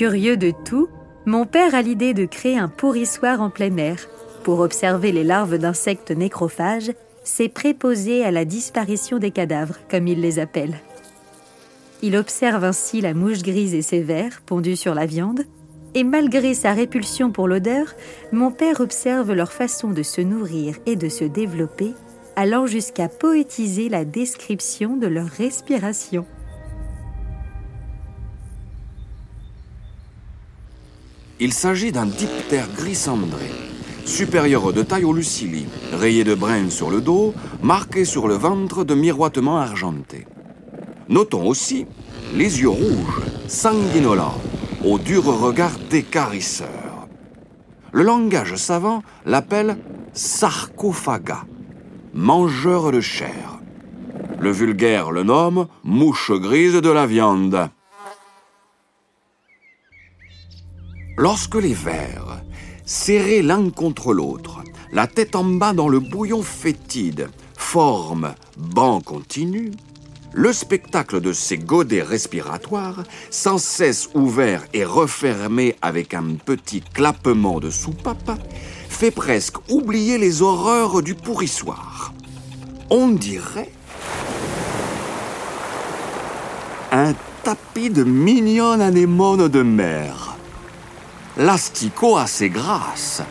Curieux de tout, mon père a l'idée de créer un pourrissoir en plein air. Pour observer les larves d'insectes nécrophages, c'est préposé à la disparition des cadavres, comme il les appelle. Il observe ainsi la mouche grise et ses vers pondus sur la viande, et malgré sa répulsion pour l'odeur, mon père observe leur façon de se nourrir et de se développer, allant jusqu'à poétiser la description de leur respiration. Il s'agit d'un diptère gris cendré, supérieur de taille au lucili, rayé de brun sur le dos, marqué sur le ventre de miroitements argentés. Notons aussi les yeux rouges, sanguinolents, au dur regard d'écarisseur. Le langage savant l'appelle sarcophaga, mangeur de chair. Le vulgaire le nomme mouche grise de la viande. Lorsque les vers, serrés l'un contre l'autre, la tête en bas dans le bouillon fétide, forment banc continu, le spectacle de ces godets respiratoires, sans cesse ouverts et refermés avec un petit clappement de soupape, fait presque oublier les horreurs du pourrissoir. On dirait un tapis de mignonnes anémones de mer l'asticot a ses grâces,